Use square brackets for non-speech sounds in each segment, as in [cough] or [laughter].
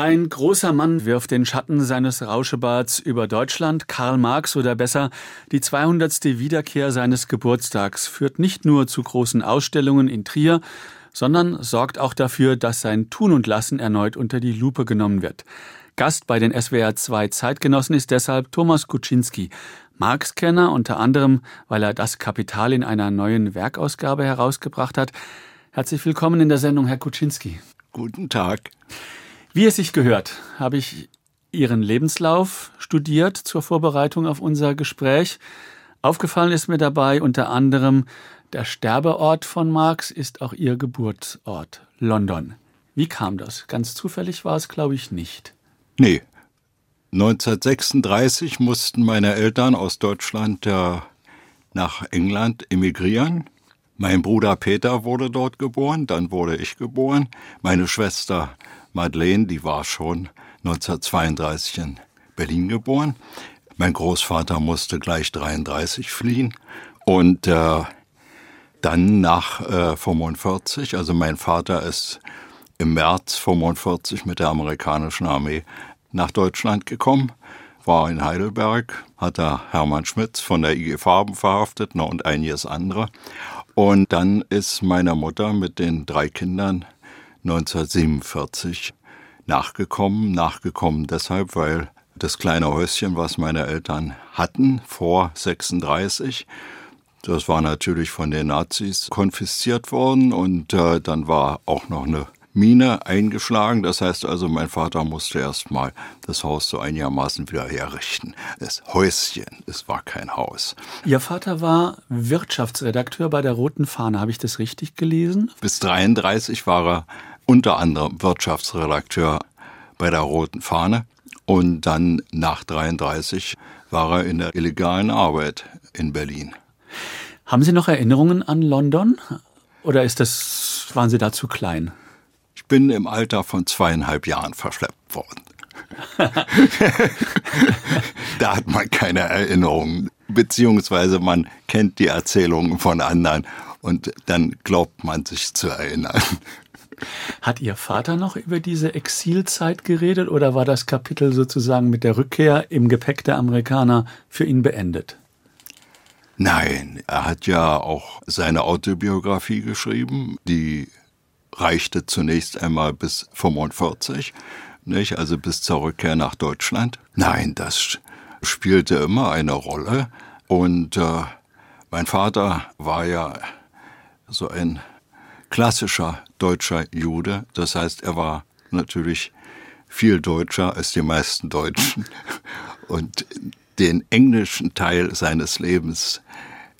Ein großer Mann wirft den Schatten seines Rauschebads über Deutschland. Karl Marx oder besser die 200. Wiederkehr seines Geburtstags führt nicht nur zu großen Ausstellungen in Trier, sondern sorgt auch dafür, dass sein Tun und Lassen erneut unter die Lupe genommen wird. Gast bei den SWR 2 Zeitgenossen ist deshalb Thomas Kuczynski, Marx-Kenner, unter anderem, weil er das Kapital in einer neuen Werkausgabe herausgebracht hat. Herzlich willkommen in der Sendung, Herr Kuczynski. Guten Tag. Wie es sich gehört, habe ich Ihren Lebenslauf studiert zur Vorbereitung auf unser Gespräch. Aufgefallen ist mir dabei unter anderem, der Sterbeort von Marx ist auch Ihr Geburtsort, London. Wie kam das? Ganz zufällig war es, glaube ich, nicht. Nee. 1936 mussten meine Eltern aus Deutschland äh, nach England emigrieren. Mein Bruder Peter wurde dort geboren, dann wurde ich geboren. Meine Schwester Madeleine, die war schon 1932 in Berlin geboren. Mein Großvater musste gleich 33 fliehen und äh, dann nach äh, 45, also mein Vater ist im März 45 mit der amerikanischen Armee nach Deutschland gekommen, war in Heidelberg, hat da Hermann Schmitz von der IG Farben verhaftet ne, und einiges andere. Und dann ist meine Mutter mit den drei Kindern 1947 nachgekommen. Nachgekommen deshalb, weil das kleine Häuschen, was meine Eltern hatten vor 36, das war natürlich von den Nazis konfisziert worden und äh, dann war auch noch eine Mine eingeschlagen. Das heißt also, mein Vater musste erst mal das Haus so einigermaßen wieder herrichten. Das Häuschen, es war kein Haus. Ihr Vater war Wirtschaftsredakteur bei der Roten Fahne. Habe ich das richtig gelesen? Bis 33 war er unter anderem Wirtschaftsredakteur bei der Roten Fahne und dann nach 33 war er in der illegalen Arbeit in Berlin. Haben Sie noch Erinnerungen an London oder ist das, waren Sie da zu klein? Ich bin im Alter von zweieinhalb Jahren verschleppt worden. [laughs] da hat man keine Erinnerungen, beziehungsweise man kennt die Erzählungen von anderen und dann glaubt man sich zu erinnern. Hat Ihr Vater noch über diese Exilzeit geredet oder war das Kapitel sozusagen mit der Rückkehr im Gepäck der Amerikaner für ihn beendet? Nein, er hat ja auch seine Autobiografie geschrieben, die reichte zunächst einmal bis 45, nicht? also bis zur Rückkehr nach Deutschland. Nein, das spielte immer eine Rolle und äh, mein Vater war ja so ein klassischer deutscher Jude. Das heißt, er war natürlich viel deutscher als die meisten Deutschen. [laughs] Und den englischen Teil seines Lebens,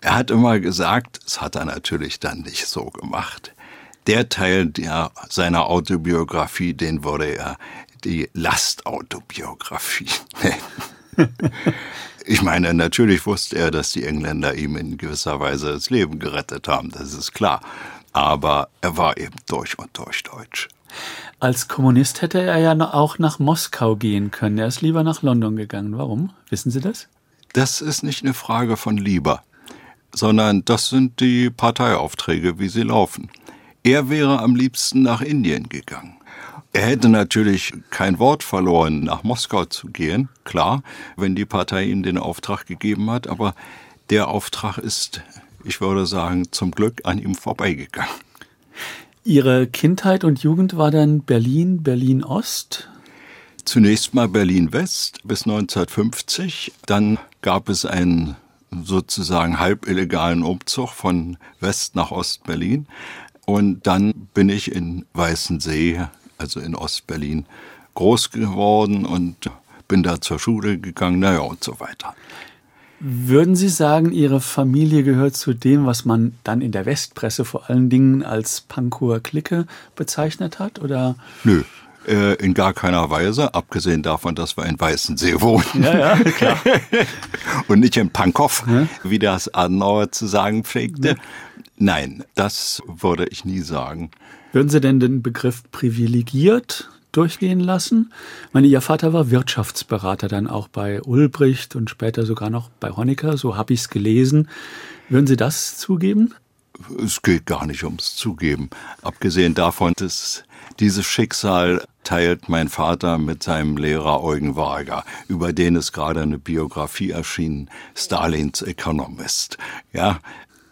er hat immer gesagt, das hat er natürlich dann nicht so gemacht, der Teil der, seiner Autobiografie, den würde er die Lastautobiografie [laughs] nennen. [laughs] Ich meine, natürlich wusste er, dass die Engländer ihm in gewisser Weise das Leben gerettet haben, das ist klar aber er war eben durch und durch deutsch. Als Kommunist hätte er ja auch nach Moskau gehen können. Er ist lieber nach London gegangen. Warum? Wissen Sie das? Das ist nicht eine Frage von lieber, sondern das sind die Parteiaufträge, wie sie laufen. Er wäre am liebsten nach Indien gegangen. Er hätte natürlich kein Wort verloren, nach Moskau zu gehen, klar, wenn die Partei ihm den Auftrag gegeben hat, aber der Auftrag ist ich würde sagen, zum Glück an ihm vorbeigegangen. Ihre Kindheit und Jugend war dann Berlin, Berlin-Ost? Zunächst mal Berlin-West bis 1950. Dann gab es einen sozusagen halb illegalen Umzug von West nach Ost-Berlin. Und dann bin ich in Weißensee, also in Ost-Berlin, groß geworden und bin da zur Schule gegangen, naja und so weiter. Würden Sie sagen, Ihre Familie gehört zu dem, was man dann in der Westpresse vor allen Dingen als Pankower Clique bezeichnet hat? Oder? Nö, äh, in gar keiner Weise, abgesehen davon, dass wir in Weißensee wohnen. Ja, ja, klar. [laughs] Und nicht in Pankow, ja? wie das Adenauer zu sagen pflegte. Ja. Nein, das würde ich nie sagen. Würden Sie denn den Begriff privilegiert durchgehen lassen. Ich meine, ihr Vater war Wirtschaftsberater dann auch bei Ulbricht und später sogar noch bei Honecker, so habe ich es gelesen. Würden Sie das zugeben? es geht gar nicht ums Zugeben. Abgesehen davon, dass dieses Schicksal teilt mein Vater mit seinem Lehrer Eugen Varga, über den ist gerade eine Biografie erschienen, Stalins Economist. Ja,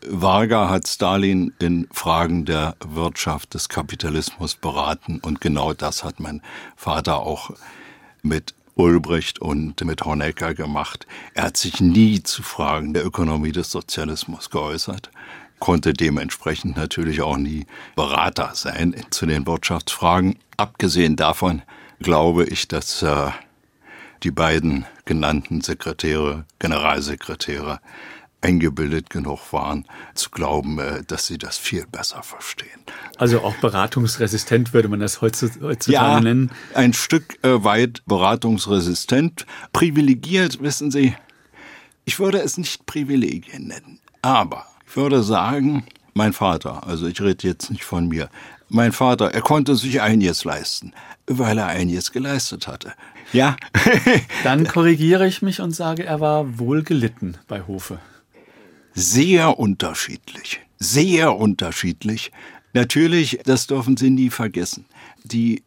Varga hat Stalin in Fragen der Wirtschaft des Kapitalismus beraten und genau das hat mein Vater auch mit Ulbricht und mit Honecker gemacht. Er hat sich nie zu Fragen der Ökonomie des Sozialismus geäußert, konnte dementsprechend natürlich auch nie Berater sein zu den Wirtschaftsfragen. Abgesehen davon glaube ich, dass äh, die beiden genannten Sekretäre, Generalsekretäre, eingebildet genug waren, zu glauben, äh, dass sie das viel besser verstehen. Also auch beratungsresistent würde man das heutzutage ja, nennen. Ein Stück äh, weit beratungsresistent. Privilegiert, wissen Sie, ich würde es nicht Privilegien nennen, aber ich würde sagen, mein Vater, also ich rede jetzt nicht von mir, mein Vater, er konnte sich einiges leisten, weil er einiges geleistet hatte. Ja. [laughs] Dann korrigiere ich mich und sage, er war wohl gelitten bei Hofe sehr unterschiedlich. Sehr unterschiedlich. Natürlich, das dürfen Sie nie vergessen. Die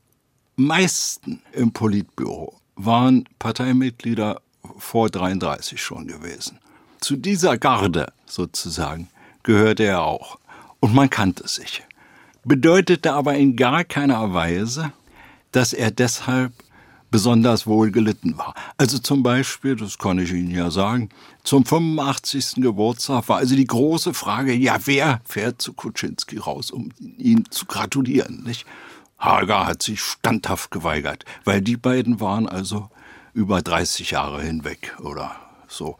meisten im Politbüro waren Parteimitglieder vor 33 schon gewesen. Zu dieser Garde sozusagen gehörte er auch. Und man kannte sich. Bedeutete aber in gar keiner Weise, dass er deshalb besonders wohl gelitten war. Also zum Beispiel, das kann ich Ihnen ja sagen, zum 85. Geburtstag war also die große Frage, ja, wer fährt zu Kuczynski raus, um ihm zu gratulieren, nicht? Hager hat sich standhaft geweigert, weil die beiden waren also über 30 Jahre hinweg oder so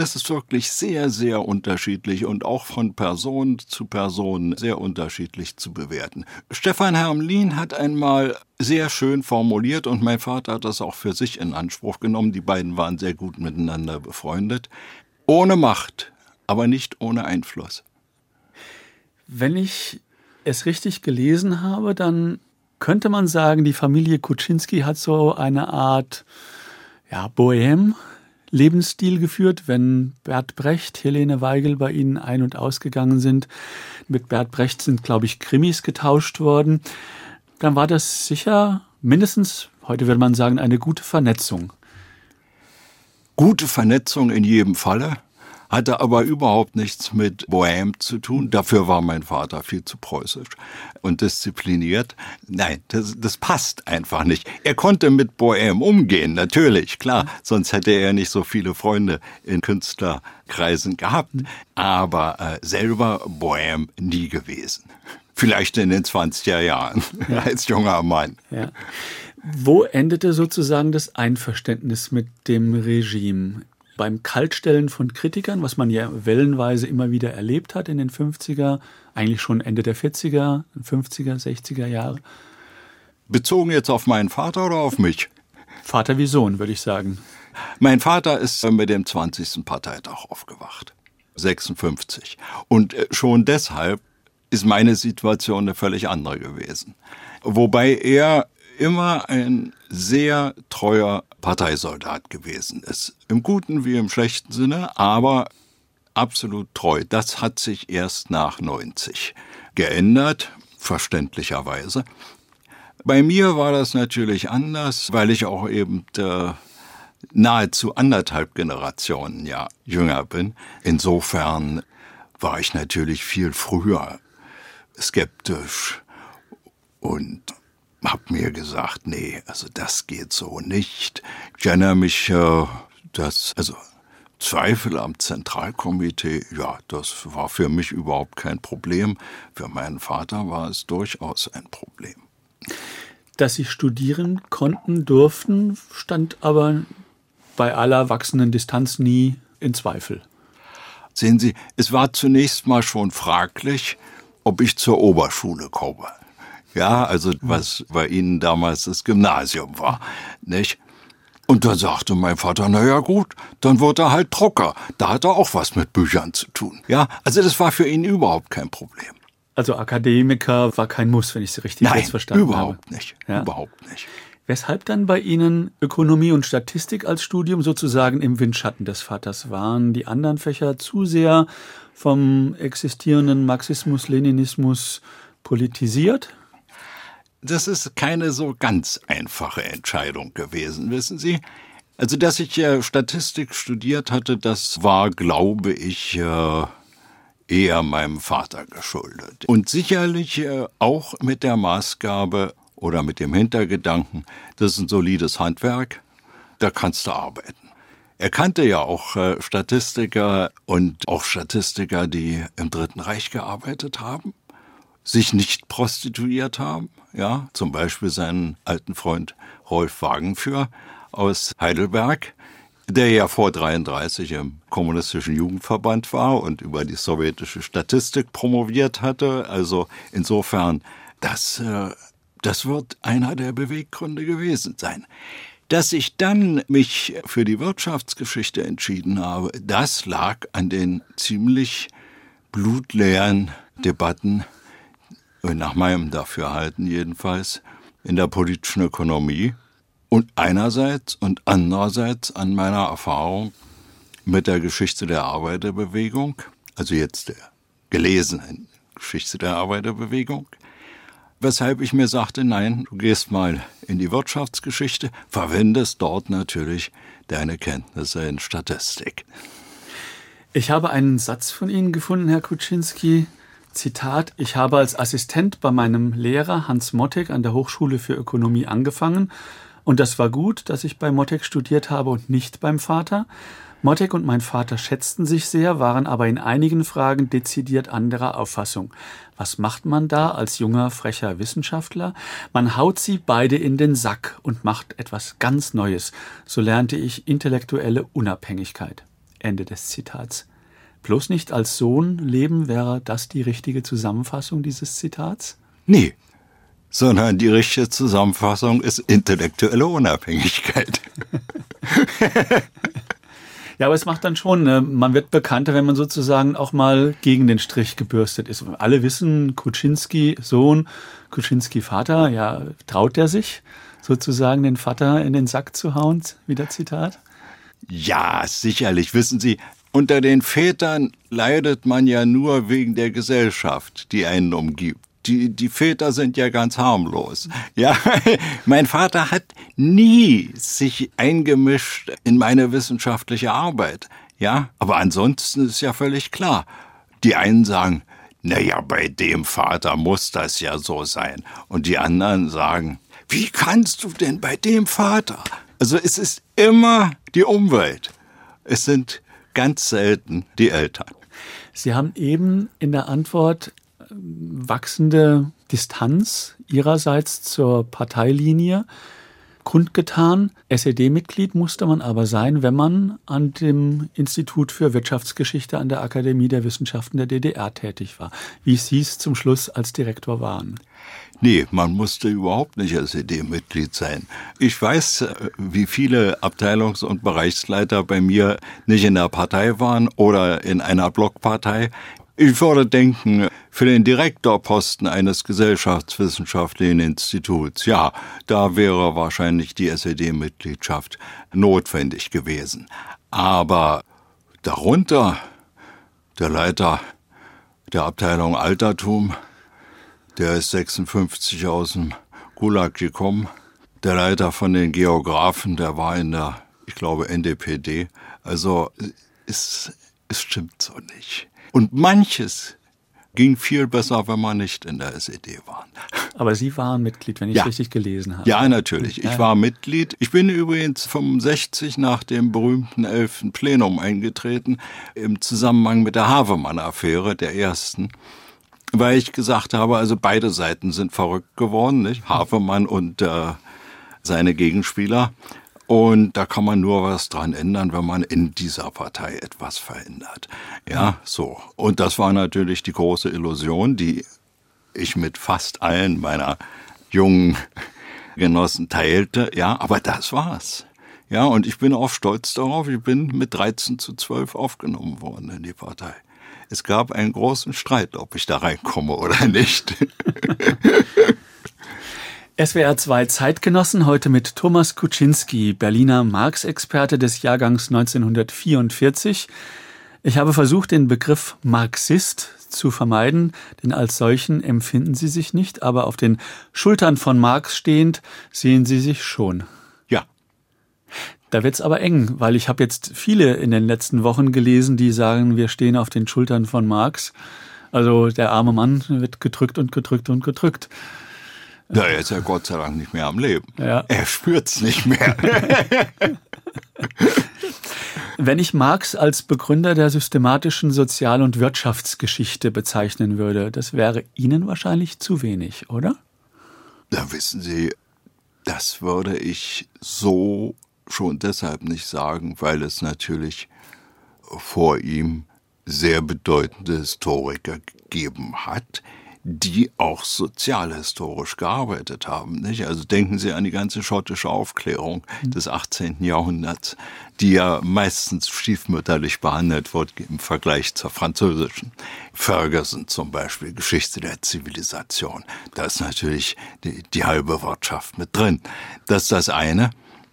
das ist wirklich sehr, sehr unterschiedlich und auch von Person zu Person sehr unterschiedlich zu bewerten. Stefan Hermlin hat einmal sehr schön formuliert und mein Vater hat das auch für sich in Anspruch genommen. Die beiden waren sehr gut miteinander befreundet. Ohne Macht, aber nicht ohne Einfluss. Wenn ich es richtig gelesen habe, dann könnte man sagen, die Familie Kuczynski hat so eine Art ja, Bohem Lebensstil geführt, wenn Bert Brecht, Helene Weigel bei Ihnen ein- und ausgegangen sind. Mit Bert Brecht sind, glaube ich, Krimis getauscht worden. Dann war das sicher mindestens, heute würde man sagen, eine gute Vernetzung. Gute Vernetzung in jedem Falle hatte aber überhaupt nichts mit Bohème zu tun. Dafür war mein Vater viel zu preußisch und diszipliniert. Nein, das, das passt einfach nicht. Er konnte mit Bohème umgehen, natürlich, klar, sonst hätte er nicht so viele Freunde in Künstlerkreisen gehabt. Aber äh, selber Bohème nie gewesen. Vielleicht in den 20er Jahren ja. [laughs] als junger Mann. Ja. Wo endete sozusagen das Einverständnis mit dem Regime? Beim Kaltstellen von Kritikern, was man ja wellenweise immer wieder erlebt hat in den 50er, eigentlich schon Ende der 40er, 50er, 60er Jahre. Bezogen jetzt auf meinen Vater oder auf mich? Vater wie Sohn, würde ich sagen. Mein Vater ist mit dem 20. Parteitag aufgewacht. 56. Und äh, schon deshalb ist meine Situation eine völlig andere gewesen. Wobei er immer ein sehr treuer Parteisoldat gewesen ist. Im guten wie im schlechten Sinne, aber absolut treu. Das hat sich erst nach 90 geändert, verständlicherweise. Bei mir war das natürlich anders, weil ich auch eben äh, nahezu anderthalb Generationen ja jünger bin. Insofern war ich natürlich viel früher skeptisch und hab mir gesagt, nee, also das geht so nicht. Ich erinnere mich, äh, dass, also Zweifel am Zentralkomitee, ja, das war für mich überhaupt kein Problem. Für meinen Vater war es durchaus ein Problem. Dass Sie studieren konnten, durften, stand aber bei aller wachsenden Distanz nie in Zweifel. Sehen Sie, es war zunächst mal schon fraglich, ob ich zur Oberschule komme. Ja, also was bei Ihnen damals das Gymnasium war, nicht? Und dann sagte mein Vater, na ja gut, dann wird er halt Drucker. Da hat er auch was mit Büchern zu tun. Ja, also das war für ihn überhaupt kein Problem. Also Akademiker war kein Muss, wenn ich Sie richtig Nein, jetzt verstanden überhaupt habe. Nicht, ja. Überhaupt nicht. Weshalb dann bei Ihnen Ökonomie und Statistik als Studium sozusagen im Windschatten des Vaters waren? Die anderen Fächer zu sehr vom existierenden Marxismus, Leninismus politisiert? Das ist keine so ganz einfache Entscheidung gewesen, wissen Sie. Also, dass ich ja Statistik studiert hatte, das war, glaube ich, äh, eher meinem Vater geschuldet. Und sicherlich äh, auch mit der Maßgabe oder mit dem Hintergedanken, das ist ein solides Handwerk, da kannst du arbeiten. Er kannte ja auch äh, Statistiker und auch Statistiker, die im Dritten Reich gearbeitet haben, sich nicht prostituiert haben, ja, zum Beispiel seinen alten Freund Rolf Wagenführ, aus Heidelberg, der ja vor 33 im kommunistischen Jugendverband war und über die sowjetische Statistik promoviert hatte. Also insofern, das, äh, das wird einer der Beweggründe gewesen sein. Dass ich dann mich für die Wirtschaftsgeschichte entschieden habe, das lag an den ziemlich blutleeren Debatten, nach meinem Dafürhalten jedenfalls, in der politischen Ökonomie und einerseits und andererseits an meiner Erfahrung mit der Geschichte der Arbeiterbewegung, also jetzt der gelesenen Geschichte der Arbeiterbewegung, weshalb ich mir sagte, nein, du gehst mal in die Wirtschaftsgeschichte, verwendest dort natürlich deine Kenntnisse in Statistik. Ich habe einen Satz von Ihnen gefunden, Herr Kuczynski. Zitat, ich habe als Assistent bei meinem Lehrer Hans Mottek an der Hochschule für Ökonomie angefangen und das war gut, dass ich bei Mottek studiert habe und nicht beim Vater. Mottek und mein Vater schätzten sich sehr, waren aber in einigen Fragen dezidiert anderer Auffassung. Was macht man da als junger, frecher Wissenschaftler? Man haut sie beide in den Sack und macht etwas ganz Neues. So lernte ich intellektuelle Unabhängigkeit. Ende des Zitats. Bloß nicht als Sohn leben, wäre das die richtige Zusammenfassung dieses Zitats? Nee, sondern die richtige Zusammenfassung ist intellektuelle Unabhängigkeit. [laughs] [laughs] Ja, aber es macht dann schon, ne? man wird bekannter, wenn man sozusagen auch mal gegen den Strich gebürstet ist. Alle wissen, Kuczynski Sohn, Kuczynski Vater, ja, traut er sich sozusagen den Vater in den Sack zu hauen, wieder Zitat? Ja, sicherlich. Wissen Sie, unter den Vätern leidet man ja nur wegen der Gesellschaft, die einen umgibt die, die Väter sind ja ganz harmlos. Ja, [laughs] mein Vater hat nie sich eingemischt in meine wissenschaftliche Arbeit. Ja, aber ansonsten ist ja völlig klar. Die einen sagen, na ja, bei dem Vater muss das ja so sein. Und die anderen sagen, wie kannst du denn bei dem Vater? Also es ist immer die Umwelt. Es sind ganz selten die Eltern. Sie haben eben in der Antwort wachsende Distanz ihrerseits zur Parteilinie kundgetan. SED-Mitglied musste man aber sein, wenn man an dem Institut für Wirtschaftsgeschichte an der Akademie der Wissenschaften der DDR tätig war, wie Sie es zum Schluss als Direktor waren. Nee, man musste überhaupt nicht SED-Mitglied sein. Ich weiß, wie viele Abteilungs- und Bereichsleiter bei mir nicht in der Partei waren oder in einer Blockpartei. Ich würde denken, für den Direktorposten eines gesellschaftswissenschaftlichen Instituts, ja, da wäre wahrscheinlich die SED-Mitgliedschaft notwendig gewesen. Aber darunter der Leiter der Abteilung Altertum, der ist 56 aus dem Gulag gekommen. Der Leiter von den Geografen, der war in der, ich glaube, NDPD. Also es, es stimmt so nicht. Und manches ging viel besser, wenn man nicht in der SED war. Aber Sie waren Mitglied, wenn ich ja. richtig gelesen habe. Ja, natürlich. Ich war Mitglied. Ich bin übrigens 65 nach dem berühmten 11. Plenum eingetreten, im Zusammenhang mit der Havemann-Affäre, der ersten weil ich gesagt habe, also beide Seiten sind verrückt geworden, nicht? Havemann und äh, seine Gegenspieler. Und da kann man nur was dran ändern, wenn man in dieser Partei etwas verändert. Ja, so. Und das war natürlich die große Illusion, die ich mit fast allen meiner jungen Genossen teilte. Ja, aber das war's. Ja, und ich bin auch stolz darauf, ich bin mit 13 zu 12 aufgenommen worden in die Partei. Es gab einen großen Streit, ob ich da reinkomme oder [laughs] nicht. SWR 2 Zeitgenossen heute mit Thomas Kuczynski, Berliner Marx-Experte des Jahrgangs 1944. Ich habe versucht, den Begriff Marxist zu vermeiden, denn als solchen empfinden Sie sich nicht, aber auf den Schultern von Marx stehend sehen Sie sich schon. Da wird's aber eng, weil ich habe jetzt viele in den letzten Wochen gelesen, die sagen, wir stehen auf den Schultern von Marx. Also der arme Mann wird gedrückt und gedrückt und gedrückt. Ja, er ist ja Gott sei Dank nicht mehr am Leben. Ja. Er spürt's nicht mehr. [laughs] Wenn ich Marx als Begründer der systematischen Sozial- und Wirtschaftsgeschichte bezeichnen würde, das wäre Ihnen wahrscheinlich zu wenig, oder? Da wissen Sie, das würde ich so schon deshalb nicht sagen, weil es natürlich vor ihm sehr bedeutende Historiker gegeben hat, die auch sozialhistorisch gearbeitet haben. Nicht? Also denken Sie an die ganze schottische Aufklärung des 18. Jahrhunderts, die ja meistens stiefmütterlich behandelt wird im Vergleich zur französischen. Ferguson zum Beispiel, Geschichte der Zivilisation. Da ist natürlich die, die halbe Wirtschaft mit drin. Das ist das eine.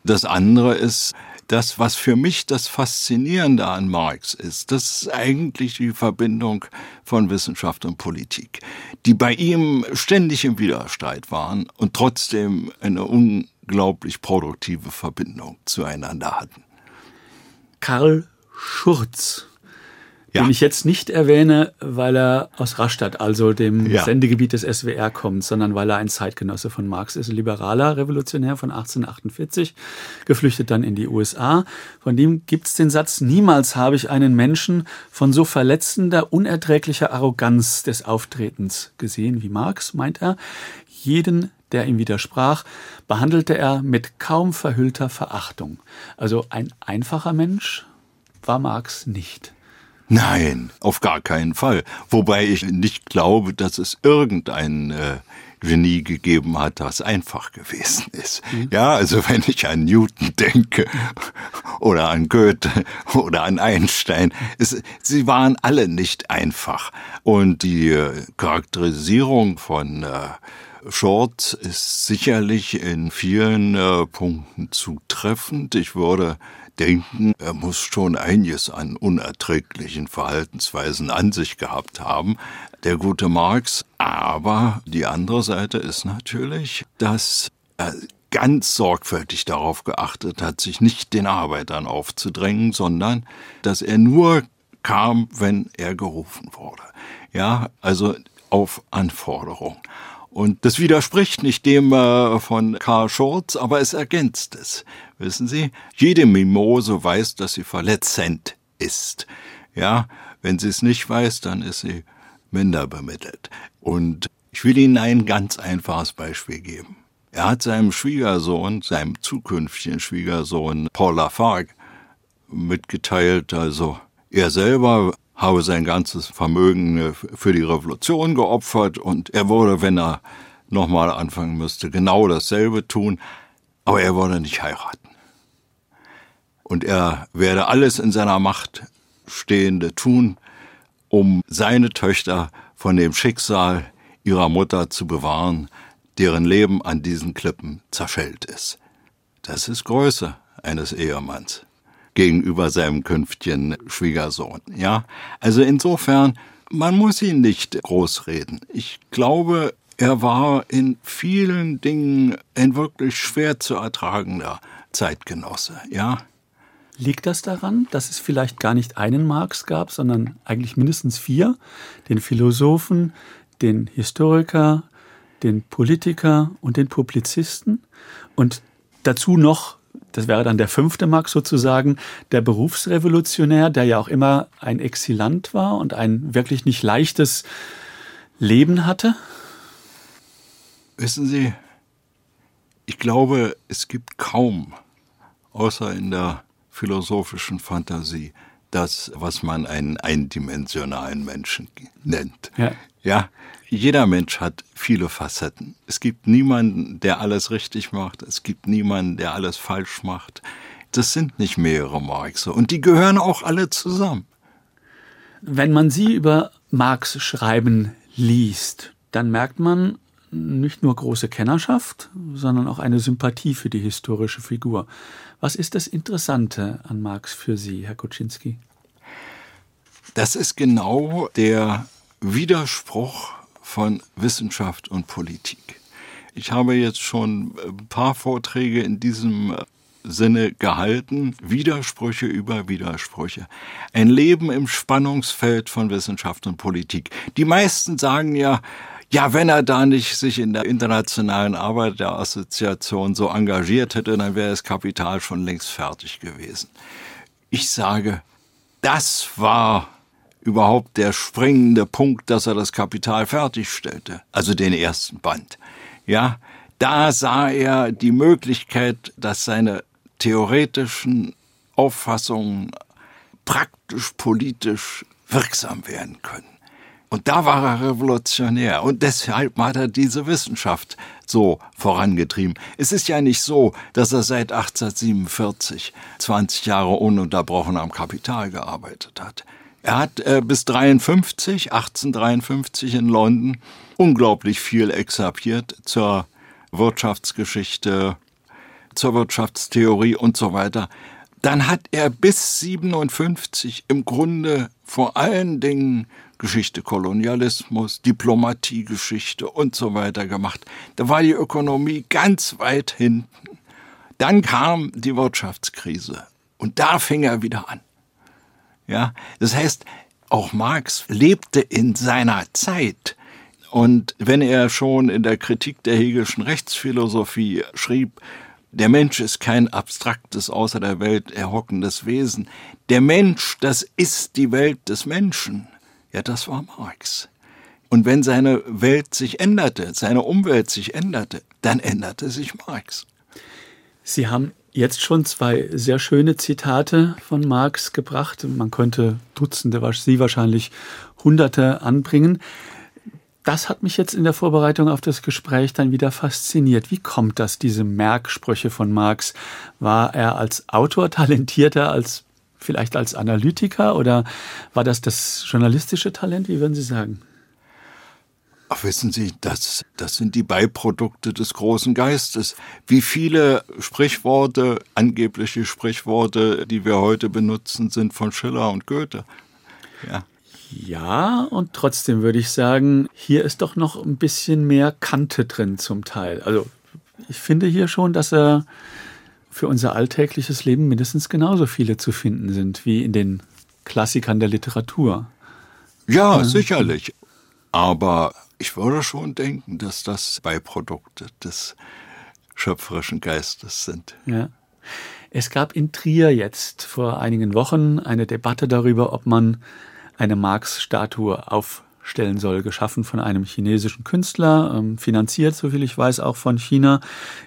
Das andere ist, das, was für mich das Faszinierende an Marx ist, das ist eigentlich die Verbindung von Wissenschaft und Politik, die bei ihm ständig im Widerstreit waren und trotzdem eine unglaublich produktive Verbindung zueinander hatten. Karl Schurz Ja. den ich jetzt nicht erwähne, weil er aus Rastatt, also dem Ja. Sendegebiet des SWR, kommt, sondern weil er ein Zeitgenosse von Marx ist, ein liberaler Revolutionär von 1848, geflüchtet dann in die USA. Von dem gibt's den Satz, niemals habe ich einen Menschen von so verletzender, unerträglicher Arroganz des Auftretens gesehen wie Marx, meint er. Jeden der ihm widersprach, behandelte er mit kaum verhüllter Verachtung. Also ein einfacher Mensch war Marx nicht. Nein, auf gar keinen Fall. Wobei ich nicht glaube, dass es irgendein äh, Genie gegeben hat, das einfach gewesen ist. Ja, also wenn ich an Newton denke oder an Goethe oder an Einstein, es, sie waren alle nicht einfach. Und die äh, Charakterisierung von äh, Short ist sicherlich in vielen äh, Punkten zutreffend. Ich würde denken, er muss schon einiges an unerträglichen Verhaltensweisen an sich gehabt haben, der gute Marx. Aber die andere Seite ist natürlich, dass er ganz sorgfältig darauf geachtet hat, sich nicht den Arbeitern aufzudrängen, sondern dass er nur kam, wenn er gerufen wurde. Ja, also auf Anforderung. Und das widerspricht nicht dem äh, von Karl Schurz, aber es ergänzt es. Wissen Sie, jede Mimose weiß, dass sie verletzend ist. Ja, wenn sie es nicht weiß, dann ist sie minder bemittelt. Und ich will Ihnen ein ganz einfaches Beispiel geben. Er hat seinem Schwiegersohn, seinem zukünftigen Schwiegersohn Paul Lafargue mitgeteilt, also er selber habe sein ganzes Vermögen äh, für die Revolution geopfert und er würde, wenn er nochmal anfangen müsste, genau dasselbe tun, aber er würde nicht heiraten. Und er werde alles in seiner Macht Stehende tun, um seine Töchter von dem Schicksal ihrer Mutter zu bewahren, deren Leben an diesen Klippen zerschellt ist. Das ist Größe eines Ehemanns gegenüber seinem künftigen Schwiegersohn. Ja, also insofern, man muss ihn nicht großreden. Ich glaube, er war in vielen Dingen ein wirklich schwer zu ertragender Zeitgenosse. Ja, Liegt das daran, dass es vielleicht gar nicht einen Marx gab, sondern eigentlich mindestens vier? Den Philosophen, den Historiker, den Politiker und den Publizisten? Und dazu noch, das wäre dann der fünfte Marx sozusagen, der Berufsrevolutionär, der ja auch immer ein Exilant war und ein wirklich nicht leichtes Leben hatte? Wissen Sie, ich glaube, es gibt kaum, außer in der philosophischen Fantasie, das, was man einen eindimensionalen Menschen nennt. Ja. Ja, jeder Mensch hat viele Facetten. Es gibt niemanden, der alles richtig macht. Es gibt niemanden, der alles falsch macht. Das sind nicht mehrere Marxe. Und die gehören auch alle zusammen. Wenn man sie über Marx schreiben liest, dann merkt man, nicht nur große Kennerschaft, sondern auch eine Sympathie für die historische Figur. Was ist das Interessante an Marx für Sie, Herr Kuczynski? Das ist genau der Widerspruch von Wissenschaft und Politik. Ich habe jetzt schon ein paar Vorträge in diesem Sinne gehalten, Widersprüche über Widersprüche. Ein Leben im Spannungsfeld von Wissenschaft und Politik. Die meisten sagen ja, ja, wenn er da nicht sich in der internationalen Arbeit der Assoziation so engagiert hätte, dann wäre das Kapital schon längst fertig gewesen. Ich sage, das war überhaupt der springende Punkt, dass er das Kapital fertigstellte, also den ersten Band. Ja, da sah er die Möglichkeit, dass seine theoretischen Auffassungen praktisch politisch wirksam werden können. Und da war er revolutionär. Und deshalb hat er diese Wissenschaft so vorangetrieben. Es ist ja nicht so, dass er seit 1847 20 Jahre ununterbrochen am Kapital gearbeitet hat. Er hat äh, bis 53, 1853 in London unglaublich viel exerpiert zur Wirtschaftsgeschichte, zur Wirtschaftstheorie und so weiter. Dann hat er bis 57 im Grunde vor allen Dingen Geschichte Kolonialismus, Diplomatiegeschichte und so weiter gemacht. Da war die Ökonomie ganz weit hinten. Dann kam die Wirtschaftskrise und da fing er wieder an. Ja, das heißt, auch Marx lebte in seiner Zeit. Und wenn er schon in der Kritik der Hegelschen Rechtsphilosophie schrieb, der Mensch ist kein abstraktes, außer der Welt erhockendes Wesen. Der Mensch, das ist die Welt des Menschen. Ja, das war Marx. Und wenn seine Welt sich änderte, seine Umwelt sich änderte, dann änderte sich Marx. Sie haben jetzt schon zwei sehr schöne Zitate von Marx gebracht. Man könnte Dutzende, Sie wahrscheinlich Hunderte anbringen. Das hat mich jetzt in der Vorbereitung auf das Gespräch dann wieder fasziniert. Wie kommt das, diese Merksprüche von Marx? War er als Autor talentierter als vielleicht als Analytiker oder war das das journalistische Talent? Wie würden Sie sagen? Ach, wissen Sie, das, das sind die Beiprodukte des großen Geistes. Wie viele Sprichworte, angebliche Sprichworte, die wir heute benutzen, sind von Schiller und Goethe. Ja. Ja, und trotzdem würde ich sagen, hier ist doch noch ein bisschen mehr Kante drin zum Teil. Also ich finde hier schon, dass er für unser alltägliches Leben mindestens genauso viele zu finden sind wie in den Klassikern der Literatur. Ja, sicherlich. Aber ich würde schon denken, dass das Beiprodukte des schöpferischen Geistes sind. Ja. Es gab in Trier jetzt vor einigen Wochen eine Debatte darüber, ob man eine Marx-Statue auf stellen soll, geschaffen von einem chinesischen Künstler, ähm, finanziert, soviel ich weiß, auch von China.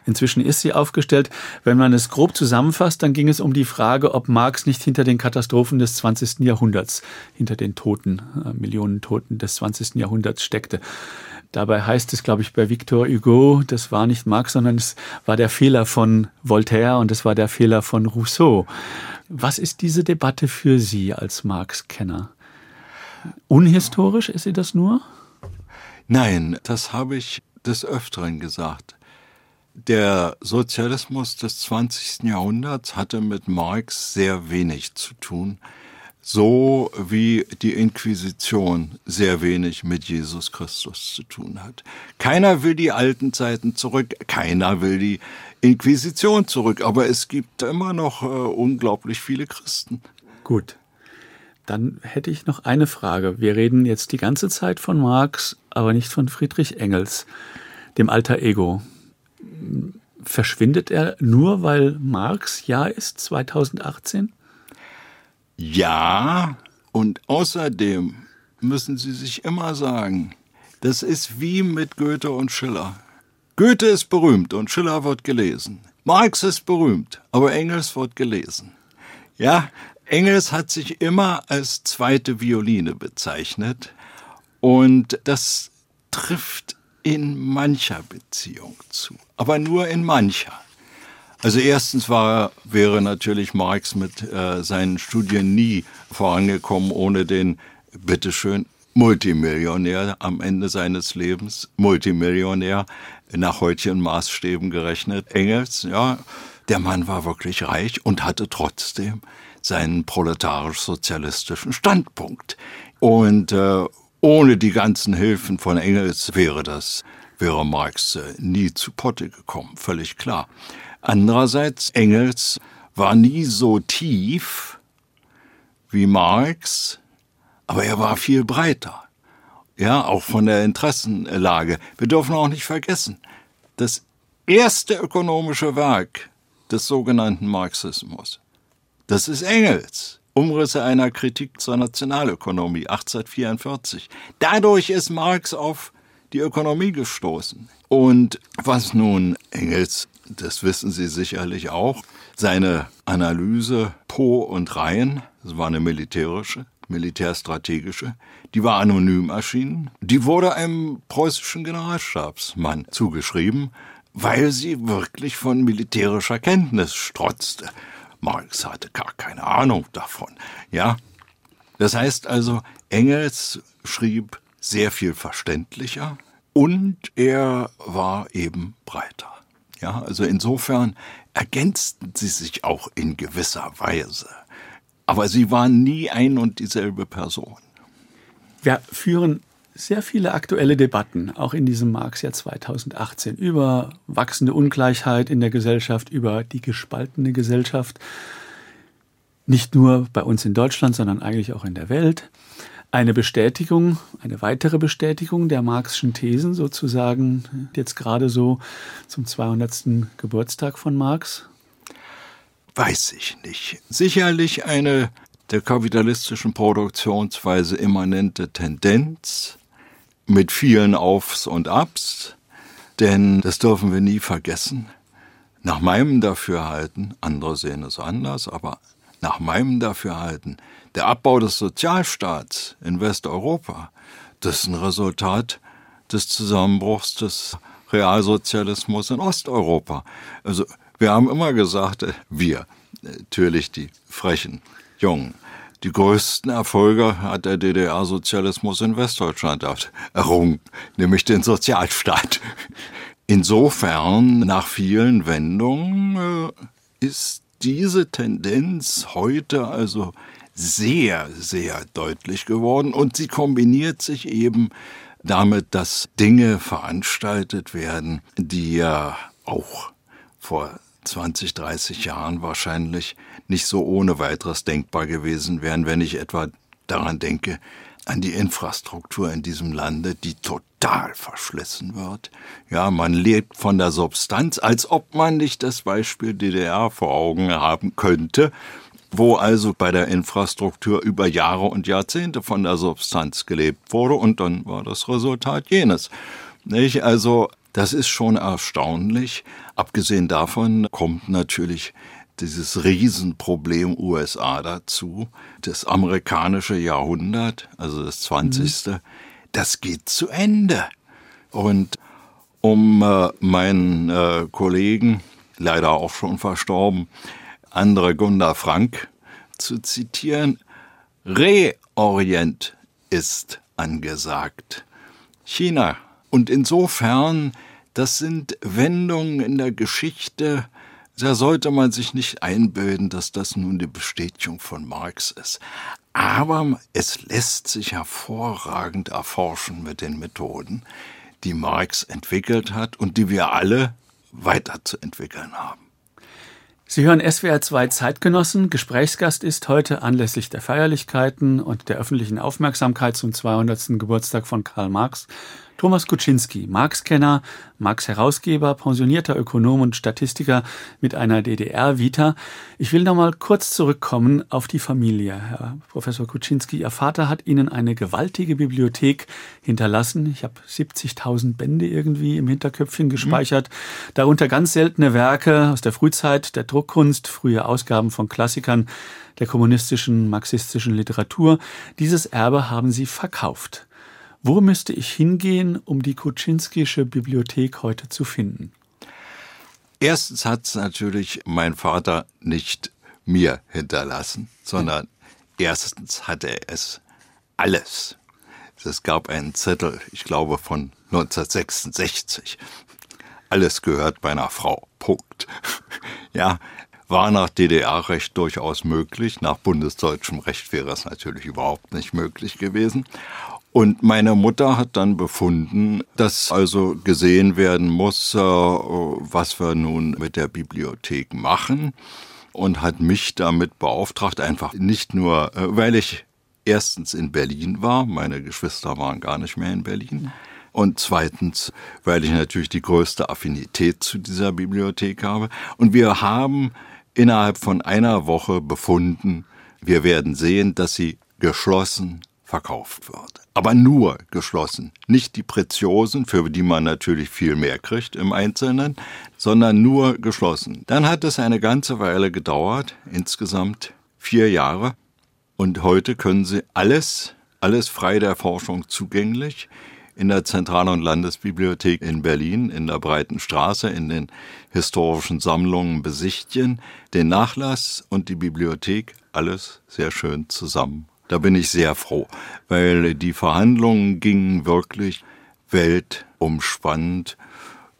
Inzwischen ist sie aufgestellt. Wenn man es grob zusammenfasst, dann ging es um die Frage, ob Marx nicht hinter den Katastrophen des 20. Jahrhunderts, hinter den Toten, äh, Millionen Toten des 20. Jahrhunderts steckte. Dabei heißt es, glaube ich, bei Victor Hugo, das war nicht Marx, sondern es war der Fehler von Voltaire und es war der Fehler von Rousseau. Was ist diese Debatte für Sie als Marx-Kenner? Unhistorisch ist sie das nur? Nein, das habe ich des Öfteren gesagt. Der Sozialismus des 20. Jahrhunderts hatte mit Marx sehr wenig zu tun, so wie die Inquisition sehr wenig mit Jesus Christus zu tun hat. Keiner will die alten Zeiten zurück, keiner will die Inquisition zurück, aber es gibt immer noch äh, unglaublich viele Christen. Gut. Dann hätte ich noch eine Frage. Wir reden jetzt die ganze Zeit von Marx, aber nicht von Friedrich Engels, dem alter Ego. Verschwindet er nur, weil Marx ja ist, 2018? Ja, und außerdem müssen Sie sich immer sagen, das ist wie mit Goethe und Schiller. Goethe ist berühmt und Schiller wird gelesen. Marx ist berühmt, aber Engels wird gelesen. Ja, Engels hat sich immer als zweite Violine bezeichnet und das trifft in mancher Beziehung zu, aber nur in mancher. Also erstens war, wäre natürlich Marx mit äh, seinen Studien nie vorangekommen ohne den, bitteschön, Multimillionär am Ende seines Lebens, Multimillionär nach heutigen Maßstäben gerechnet. Engels, ja, der Mann war wirklich reich und hatte trotzdem seinen proletarisch-sozialistischen Standpunkt. Und äh, ohne die ganzen Hilfen von Engels wäre das, wäre Marx äh, nie zu Potte gekommen, völlig klar. Andererseits, Engels war nie so tief wie Marx, aber er war viel breiter. Ja, auch von der Interessenlage. Wir dürfen auch nicht vergessen, das erste ökonomische Werk des sogenannten Marxismus. Das ist Engels. Umrisse einer Kritik zur Nationalökonomie 1844. Dadurch ist Marx auf die Ökonomie gestoßen. Und was nun Engels, das wissen Sie sicherlich auch, seine Analyse Po und Reihen, das war eine militärische, militärstrategische, die war anonym erschienen. Die wurde einem preußischen Generalstabsmann zugeschrieben weil sie wirklich von militärischer Kenntnis strotzte. Marx hatte gar keine Ahnung davon, ja. Das heißt also, Engels schrieb sehr viel verständlicher und er war eben breiter. Ja, also insofern ergänzten sie sich auch in gewisser Weise. Aber sie waren nie ein und dieselbe Person. Wir führen sehr viele aktuelle Debatten, auch in diesem Marx-Jahr 2018, über wachsende Ungleichheit in der Gesellschaft, über die gespaltene Gesellschaft. Nicht nur bei uns in Deutschland, sondern eigentlich auch in der Welt. Eine Bestätigung, eine weitere Bestätigung der Marxischen Thesen sozusagen, jetzt gerade so zum 200. Geburtstag von Marx? Weiß ich nicht. Sicherlich eine der kapitalistischen Produktionsweise immanente Tendenz, mit vielen Aufs und Abs, denn das dürfen wir nie vergessen. Nach meinem Dafürhalten, andere sehen es anders, aber nach meinem Dafürhalten, der Abbau des Sozialstaats in Westeuropa, das ist ein Resultat des Zusammenbruchs des Realsozialismus in Osteuropa. Also wir haben immer gesagt, äh, wir, natürlich die frechen Jungen, die größten Erfolge hat der DDR-Sozialismus in Westdeutschland errungen, nämlich den Sozialstaat. Insofern, nach vielen Wendungen, äh, ist diese Tendenz heute also sehr, sehr deutlich geworden und sie kombiniert sich eben damit, dass Dinge veranstaltet werden, die ja auch vor 20, 30 Jahren wahrscheinlich nicht so ohne weiteres denkbar gewesen wären, wenn ich etwa daran denke, an die Infrastruktur in diesem Lande, die total verschlissen wird. Ja, man lebt von der Substanz, als ob man nicht das Beispiel DDR vor Augen haben könnte, wo also bei der Infrastruktur über Jahre und Jahrzehnte von der Substanz gelebt wurde und dann war das Resultat jenes. Nicht? Also das ist schon erstaunlich. Abgesehen davon kommt natürlich dieses Riesenproblem USA dazu. Das amerikanische Jahrhundert, also das 20. Mhm. Das geht zu Ende. Und um äh, meinen äh, Kollegen, leider auch schon verstorben, Andre Gunda Frank zu zitieren, Reorient ist angesagt. China und insofern, das sind Wendungen in der Geschichte, da sollte man sich nicht einbilden, dass das nun die Bestätigung von Marx ist. Aber es lässt sich hervorragend erforschen mit den Methoden, die Marx entwickelt hat und die wir alle weiterzuentwickeln haben. Sie hören SWR 2 Zeitgenossen. Gesprächsgast ist heute anlässlich der Feierlichkeiten und der öffentlichen Aufmerksamkeit zum 200. Geburtstag von Karl Marx Thomas Kuczynski, Marx-Kenner, Marx-Herausgeber, pensionierter Ökonom und Statistiker mit einer DDR-Vita. Ich will noch mal kurz zurückkommen auf die Familie. Herr Professor Kuczynski, Ihr Vater hat Ihnen eine gewaltige Bibliothek hinterlassen. Ich habe 70.000 Bände irgendwie im Hinterköpfchen mhm. gespeichert. Mhm. Darunter ganz seltene Werke aus der Frühzeit der Druckkunst, frühe Ausgaben von Klassikern der kommunistischen, marxistischen Literatur. Dieses Erbe haben Sie verkauft. Wo müsste ich hingehen, um die Kuczynskische Bibliothek heute zu finden? Erstens hat es natürlich mein Vater nicht mir hinterlassen, sondern erstens hat er es alles Es gab einen Zettel, ich glaube von 1966. Alles gehört bei einer Frau. Punkt. [laughs] Ja, war nach DDR-Recht durchaus möglich. Nach bundesdeutschem Recht wäre es natürlich überhaupt nicht möglich gewesen. Und meine Mutter hat dann befunden, dass also gesehen werden muss, äh, was wir nun mit der Bibliothek machen und hat mich damit beauftragt, einfach nicht nur, äh, weil ich erstens in Berlin war, meine Geschwister waren gar nicht mehr in Berlin, und zweitens, weil ich natürlich die größte Affinität zu dieser Bibliothek habe. Und wir haben innerhalb von einer Woche befunden, wir werden sehen, dass sie geschlossen verkauft wird. Aber nur geschlossen. Nicht die Preziosen, für die man natürlich viel mehr kriegt im Einzelnen, sondern nur geschlossen. Dann hat es eine ganze Weile gedauert, insgesamt vier Jahre. Und heute können Sie alles, alles frei der Forschung zugänglich in der Zentral- und Landesbibliothek in Berlin, in der Breiten Straße, in den historischen Sammlungen besichtigen, den Nachlass und die Bibliothek, alles sehr schön zusammen da bin ich sehr froh, weil die Verhandlungen gingen wirklich weltumspannend.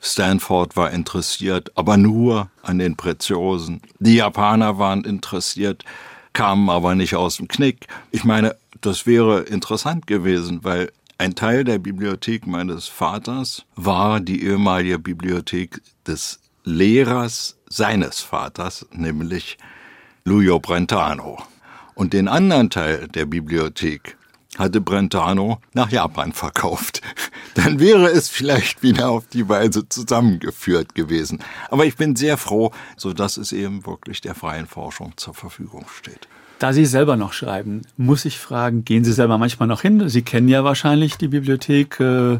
Stanford war interessiert, aber nur an den Preziosen. Die Japaner waren interessiert, kamen aber nicht aus dem Knick. Ich meine, das wäre interessant gewesen, weil ein Teil der Bibliothek meines Vaters war die ehemalige Bibliothek des Lehrers seines Vaters, nämlich Lujo Brentano. Und den anderen Teil der Bibliothek hatte Brentano nach Japan verkauft. [laughs] Dann wäre es vielleicht wieder auf die Weise zusammengeführt gewesen. Aber ich bin sehr froh, so dass es eben wirklich der freien Forschung zur Verfügung steht. Da Sie selber noch schreiben, muss ich fragen, gehen Sie selber manchmal noch hin? Sie kennen ja wahrscheinlich die Bibliothek äh,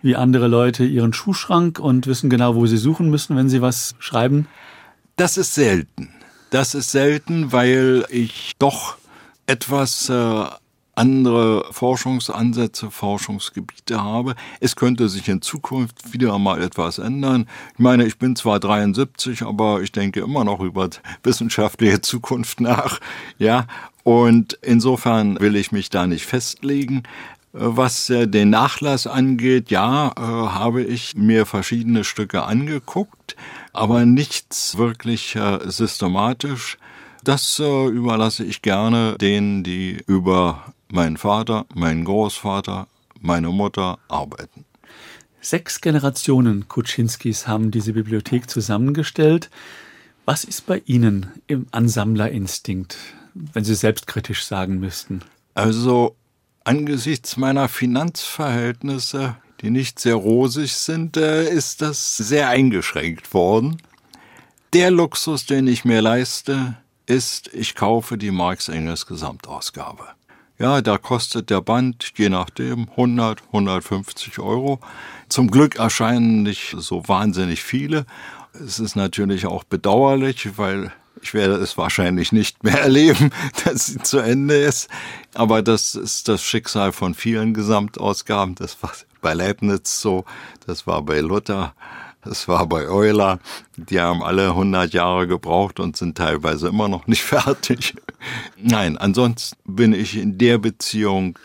wie andere Leute ihren Schuhschrank und wissen genau, wo Sie suchen müssen, wenn Sie was schreiben. Das ist selten. Das ist selten, weil ich doch etwas äh, andere Forschungsansätze, Forschungsgebiete habe. Es könnte sich in Zukunft wieder mal etwas ändern. Ich meine, ich bin zwar 73, aber ich denke immer noch über [laughs] wissenschaftliche Zukunft nach. Ja, und insofern will ich mich da nicht festlegen. Was äh, den Nachlass angeht, ja, äh, habe ich mir verschiedene Stücke angeguckt, aber nichts wirklich äh, systematisch. Das überlasse ich gerne denen, die über meinen Vater, meinen Großvater, meine Mutter arbeiten. Sechs Generationen Kuczynskis haben diese Bibliothek zusammengestellt. Was ist bei Ihnen im Ansammlerinstinkt, wenn Sie selbstkritisch sagen müssten? Also Angesichts meiner Finanzverhältnisse, die nicht sehr rosig sind, äh, ist das sehr eingeschränkt worden. Der Luxus, den ich mir leiste, ist, ich kaufe die Marx Engels Gesamtausgabe. Ja, da kostet der Band je nachdem 100, 150 Euro. Zum Glück erscheinen nicht so wahnsinnig viele. Es ist natürlich auch bedauerlich, weil ich werde es wahrscheinlich nicht mehr [laughs] erleben, dass sie zu Ende ist. Aber das ist das Schicksal von vielen Gesamtausgaben. Das bei Leibniz so, das war bei Luther, das war bei Euler. Die haben alle 100 Jahre gebraucht und sind teilweise immer noch nicht [laughs] fertig. Nein, ansonsten bin ich in der Beziehung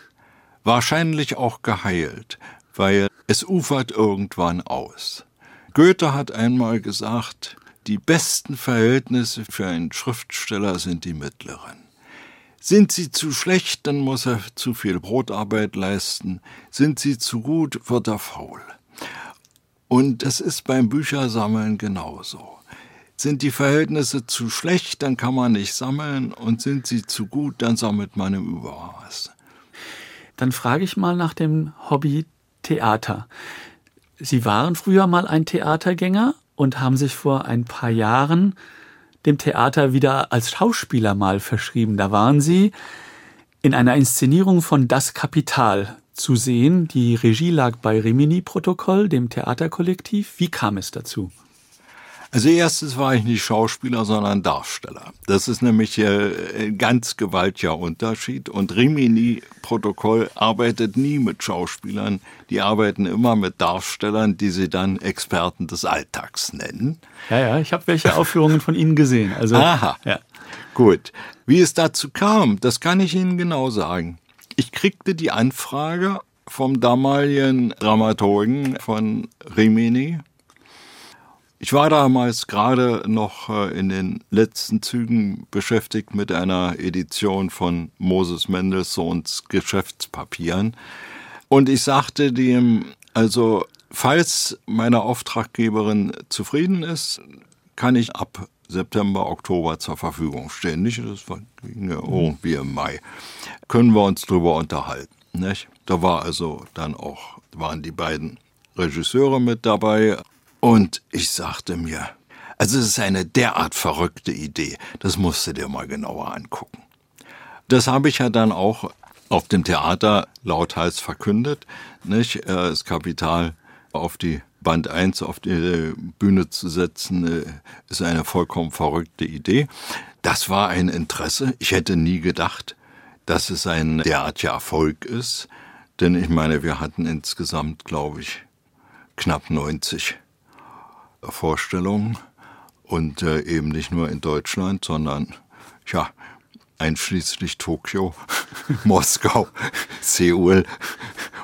wahrscheinlich auch geheilt, weil es ufert irgendwann aus. Goethe hat einmal gesagt, die besten Verhältnisse für einen Schriftsteller sind die mittleren. Sind sie zu schlecht, dann muss er zu viel Brotarbeit leisten. Sind sie zu gut, wird er faul. Und das ist beim Büchersammeln genauso. Sind die Verhältnisse zu schlecht, dann kann man nicht sammeln. Und sind sie zu gut, dann sammelt man im Übermaß. Dann frage ich mal nach dem Hobby Theater. Sie waren früher mal ein Theatergänger und haben sich vor ein paar Jahren dem Theater wieder als Schauspieler mal verschrieben. Da waren sie in einer Inszenierung von Das Kapital zu sehen. Die Regie lag bei Rimini Protokoll, dem Theaterkollektiv. Wie kam es dazu? Also erstes war ich nicht Schauspieler, sondern Darsteller. Das ist nämlich äh, ein ganz gewaltiger Unterschied. Und Rimini-Protokoll arbeitet nie mit Schauspielern. Die arbeiten immer mit Darstellern, die sie dann Experten des Alltags nennen. Ja, ja, ich habe welche Aufführungen von Ihnen gesehen. Also, Aha, ja. gut. Wie es dazu kam, das kann ich Ihnen genau sagen. Ich kriegte die Anfrage vom damaligen Dramaturgen von Rimini. Ich war damals gerade noch äh, in den letzten Zügen beschäftigt mit einer Edition von Moses Mendelssohns Geschäftspapieren. Und ich sagte dem, also falls meine Auftraggeberin zufrieden ist, kann ich ab September, Oktober zur Verfügung stehen. Nicht, das war irgendwie im Mai. Können wir uns drüber unterhalten. Nicht? Da war also dann auch, waren die beiden Regisseure mit dabei. Und ich sagte mir, also es ist eine derart verrückte Idee, das musst du dir mal genauer angucken. Das habe ich ja dann auch auf dem Theater lauthals verkündet, nicht? Äh, das Kapital auf die Band 1 auf die Bühne zu setzen, äh, ist eine vollkommen verrückte Idee. Das war ein Interesse. Ich hätte nie gedacht, dass es ein derartiger Erfolg ist. Denn ich meine, wir hatten insgesamt, glaube ich, knapp 90 Vorstellungen und äh, eben nicht nur in Deutschland, sondern ja, einschließlich Tokio, [laughs] Moskau, [laughs] Seoul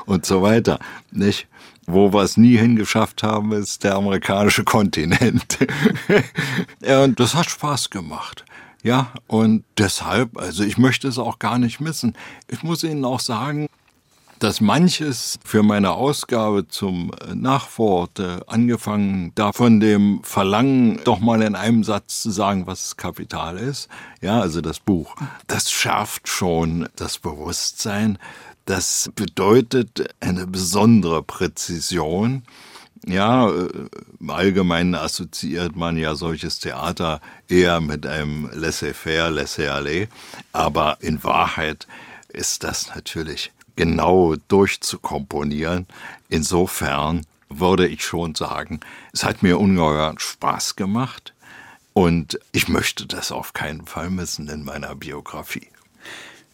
und so weiter, nicht? Wo wir es nie hingeschafft haben, ist der amerikanische [laughs] Kontinent. und das hat Spaß gemacht. Ja, und deshalb, also ich möchte es auch gar nicht missen. Ich muss Ihnen auch sagen, dass manches für meine Ausgabe zum Nachwort, äh, angefangen da von dem Verlangen, doch mal in einem Satz zu sagen, was Kapital ist, ja, also das Buch, das schärft schon das Bewusstsein, das bedeutet eine besondere Präzision. Ja, äh, im Allgemeinen assoziiert man ja solches Theater eher mit einem laissez-faire, laissez-aller. Aber in Wahrheit ist das natürlich genau durchzukomponieren. Insofern würde ich schon sagen, es hat mir ungeheuer Spaß gemacht und ich möchte das auf keinen Fall missen in meiner Biografie.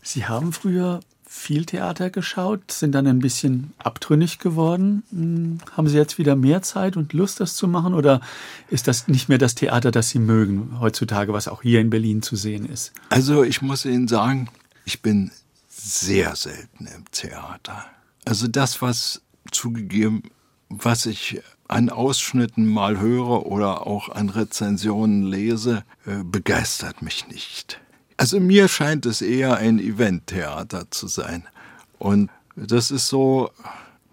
Sie haben früher viel Theater geschaut, sind dann ein bisschen abtrünnig geworden. Hm, haben Sie jetzt wieder mehr Zeit und Lust, das zu machen? Oder ist das nicht mehr das Theater, das Sie mögen heutzutage, was auch hier in Berlin zu sehen ist? Also ich muss Ihnen sagen, ich bin sehr selten im Theater. Also das, was zugegeben, was ich an Ausschnitten mal höre oder auch an Rezensionen lese, äh, begeistert mich nicht. Also mir scheint es eher ein Eventtheater zu sein. Und das ist so,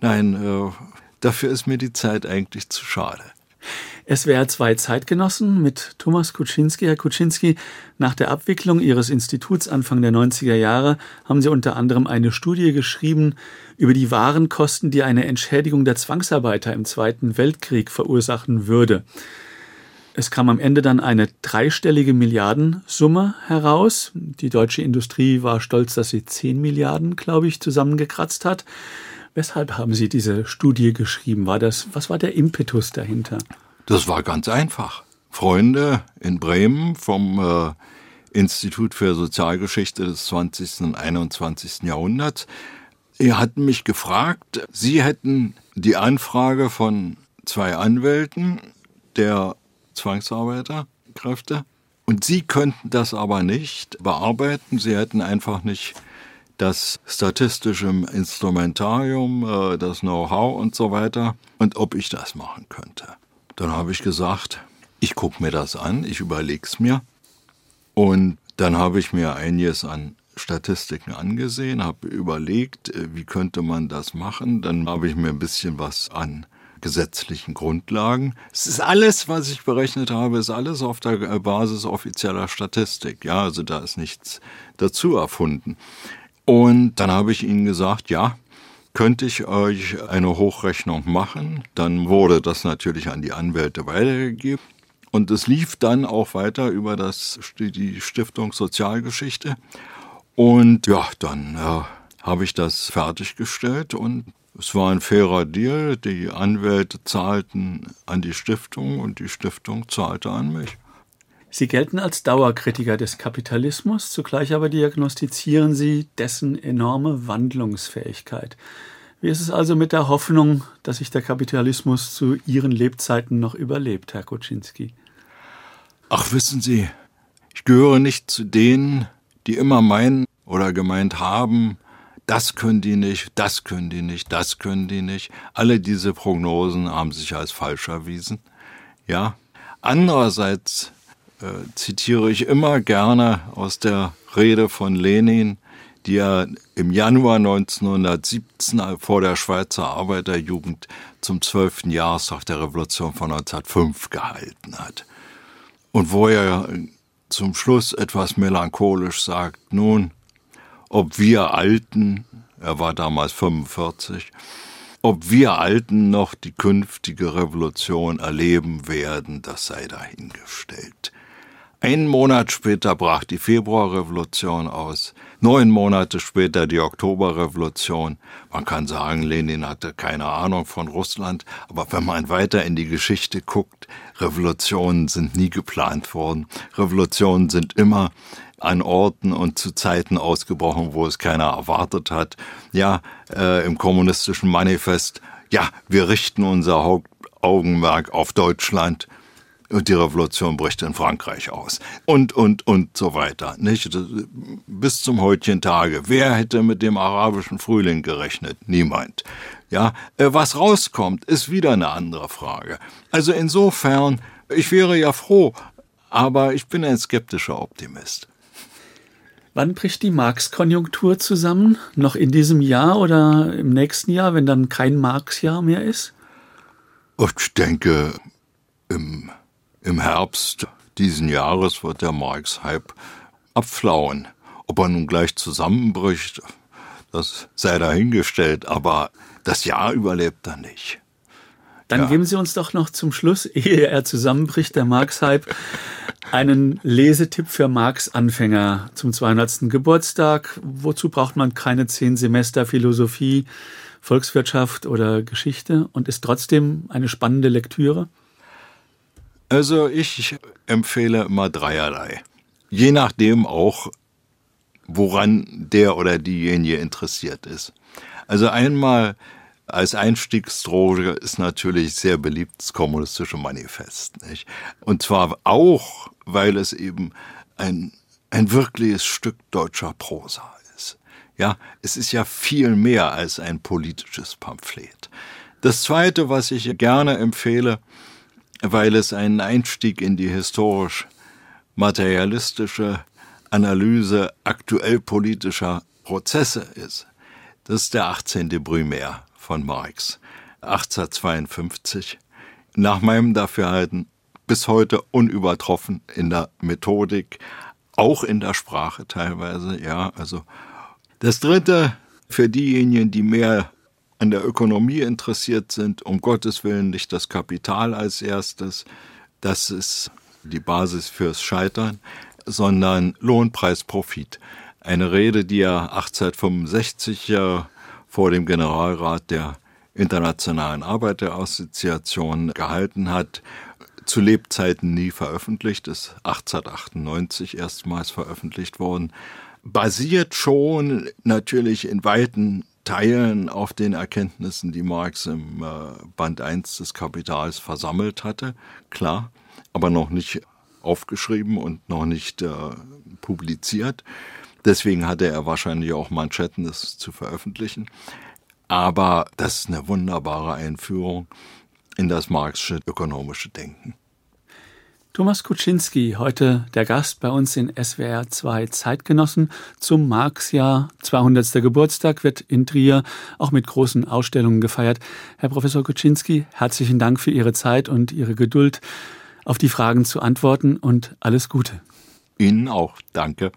nein, äh, dafür ist mir die Zeit eigentlich zu schade. SWR 2 Zeitgenossen mit Thomas Kuczynski. Herr Kuczynski, nach der Abwicklung Ihres Instituts Anfang der 90er Jahre haben Sie unter anderem eine Studie geschrieben über die wahren Kosten, die eine Entschädigung der Zwangsarbeiter im Zweiten Weltkrieg verursachen würde. Es kam am Ende dann eine dreistellige Milliardensumme heraus. Die deutsche Industrie war stolz, dass sie 10 Milliarden, glaube ich, zusammengekratzt hat. Weshalb haben Sie diese Studie geschrieben? War das, was war der Impetus dahinter? Das war ganz einfach. Freunde in Bremen vom äh, Institut für Sozialgeschichte des 20. und 21. Jahrhunderts, die hatten mich gefragt, sie hätten die Anfrage von zwei Anwälten der Zwangsarbeiterkräfte. Und sie könnten das aber nicht bearbeiten. Sie hätten einfach nicht das statistische Instrumentarium, äh, das Know-how und so weiter. Und ob ich das machen könnte. Dann habe ich gesagt, ich gucke mir das an, ich überlege es mir. Und dann habe ich mir einiges an Statistiken angesehen, habe überlegt, äh, wie könnte man das machen. Dann habe ich mir ein bisschen was an gesetzlichen Grundlagen. Es ist alles, was ich berechnet habe, ist alles auf der Basis offizieller Statistik. Ja, also da ist nichts dazu erfunden. Und dann habe ich ihnen gesagt, ja, könnte ich euch eine Hochrechnung machen. Dann wurde das natürlich an die Anwälte weitergegeben. Und es lief dann auch weiter über das, die Stiftung Sozialgeschichte. Und ja, dann äh, habe ich das fertiggestellt und es war ein fairer Deal. Die Anwälte zahlten an die Stiftung und die Stiftung zahlte an mich. Sie gelten als Dauerkritiker des Kapitalismus, zugleich aber diagnostizieren Sie dessen enorme Wandlungsfähigkeit. Wie ist es also mit der Hoffnung, dass sich der Kapitalismus zu Ihren Lebzeiten noch überlebt, Herr Kuczynski? Ach, wissen Sie, ich gehöre nicht zu denen, die immer meinen oder gemeint haben, das können die nicht, das können die nicht, das können die nicht. Alle diese Prognosen haben sich als falsch erwiesen. Ja. Andererseits äh, zitiere ich immer gerne aus der Rede von Lenin, die er im Januar 1917 vor der Schweizer Arbeiterjugend zum 12. Jahrestag der Revolution von 1905 gehalten hat. Und wo er zum Schluss etwas melancholisch sagt, nun, ob wir Alten, er war damals 45, ob wir Alten noch die künftige Revolution erleben werden, das sei dahingestellt. Einen Monat später brach die Februarrevolution aus, neun Monate später die Oktoberrevolution. Man kann sagen, Lenin hatte keine Ahnung von Russland, aber wenn man weiter in die Geschichte guckt, Revolutionen sind nie geplant worden. Revolutionen sind immer an Orten und zu Zeiten ausgebrochen, wo es keiner erwartet hat. Ja, äh, im kommunistischen Manifest, ja, wir richten unser Hauptaugenmerk auf Deutschland und die Revolution bricht in Frankreich aus. Und, und, und so weiter. Nicht? Bis zum heutigen Tage. Wer hätte mit dem arabischen Frühling gerechnet? Niemand. Ja, äh, was rauskommt, ist wieder eine andere Frage. Also insofern, ich wäre ja froh, aber ich bin ein skeptischer Optimist. Wann bricht die Marx-Konjunktur zusammen? Noch in diesem Jahr oder im nächsten Jahr, wenn dann kein Marx-Jahr mehr ist? Ich denke, im im Herbst diesen Jahres wird der Marx-Hype abflauen. Ob er nun gleich zusammenbricht, das sei dahingestellt, aber das Jahr überlebt er nicht. Dann ja. geben Sie uns doch noch zum Schluss, [laughs] ehe er zusammenbricht, der Marx-Hype, einen Lesetipp für Marx-Anfänger zum 200. Geburtstag. Wozu braucht man keine zehn Semester Philosophie, Volkswirtschaft oder Geschichte und ist trotzdem eine spannende Lektüre? Also ich empfehle immer dreierlei. Je nachdem auch, woran der oder diejenige interessiert ist. Also einmal als Einstiegsdroge ist natürlich sehr beliebt das kommunistische Manifest. Nicht? Und zwar auch, weil es eben ein, ein wirkliches Stück deutscher Prosa ist. Ja, es ist ja viel mehr als ein politisches Pamphlet. Das zweite, was ich gerne empfehle, weil es ein Einstieg in die historisch materialistische Analyse aktuell politischer Prozesse ist. Das ist der 18. Brümär von Marx, 1852. Nach meinem Dafürhalten bis heute unübertroffen in der Methodik, auch in der Sprache teilweise, ja, also. Das dritte, für diejenigen, die mehr an der Ökonomie interessiert sind, um Gottes Willen nicht das Kapital als erstes, das ist die Basis fürs Scheitern, sondern Lohnpreis Profit. Eine Rede, die er 1865 vor dem Generalrat der Internationalen Arbeiterassoziation gehalten hat, zu Lebzeiten nie veröffentlicht, ist 1898 erstmals veröffentlicht worden, basiert schon natürlich in weiten Teilen auf den Erkenntnissen, die Marx im äh, Band 1 des Kapitals versammelt hatte, klar, aber noch nicht aufgeschrieben und noch nicht äh, publiziert. Deswegen hatte er wahrscheinlich auch Manschetten, das zu veröffentlichen. Aber das ist eine wunderbare Einführung in das marxische ökonomische Denken. Thomas Kuczynski, heute der Gast bei uns in SWR 2 Zeitgenossen zum Marx-Jahr 200. Geburtstag wird in Trier auch mit großen Ausstellungen gefeiert. Herr Professor Kuczynski, herzlichen Dank für Ihre Zeit und Ihre Geduld, auf die Fragen zu antworten und alles Gute. Ihnen auch. Danke.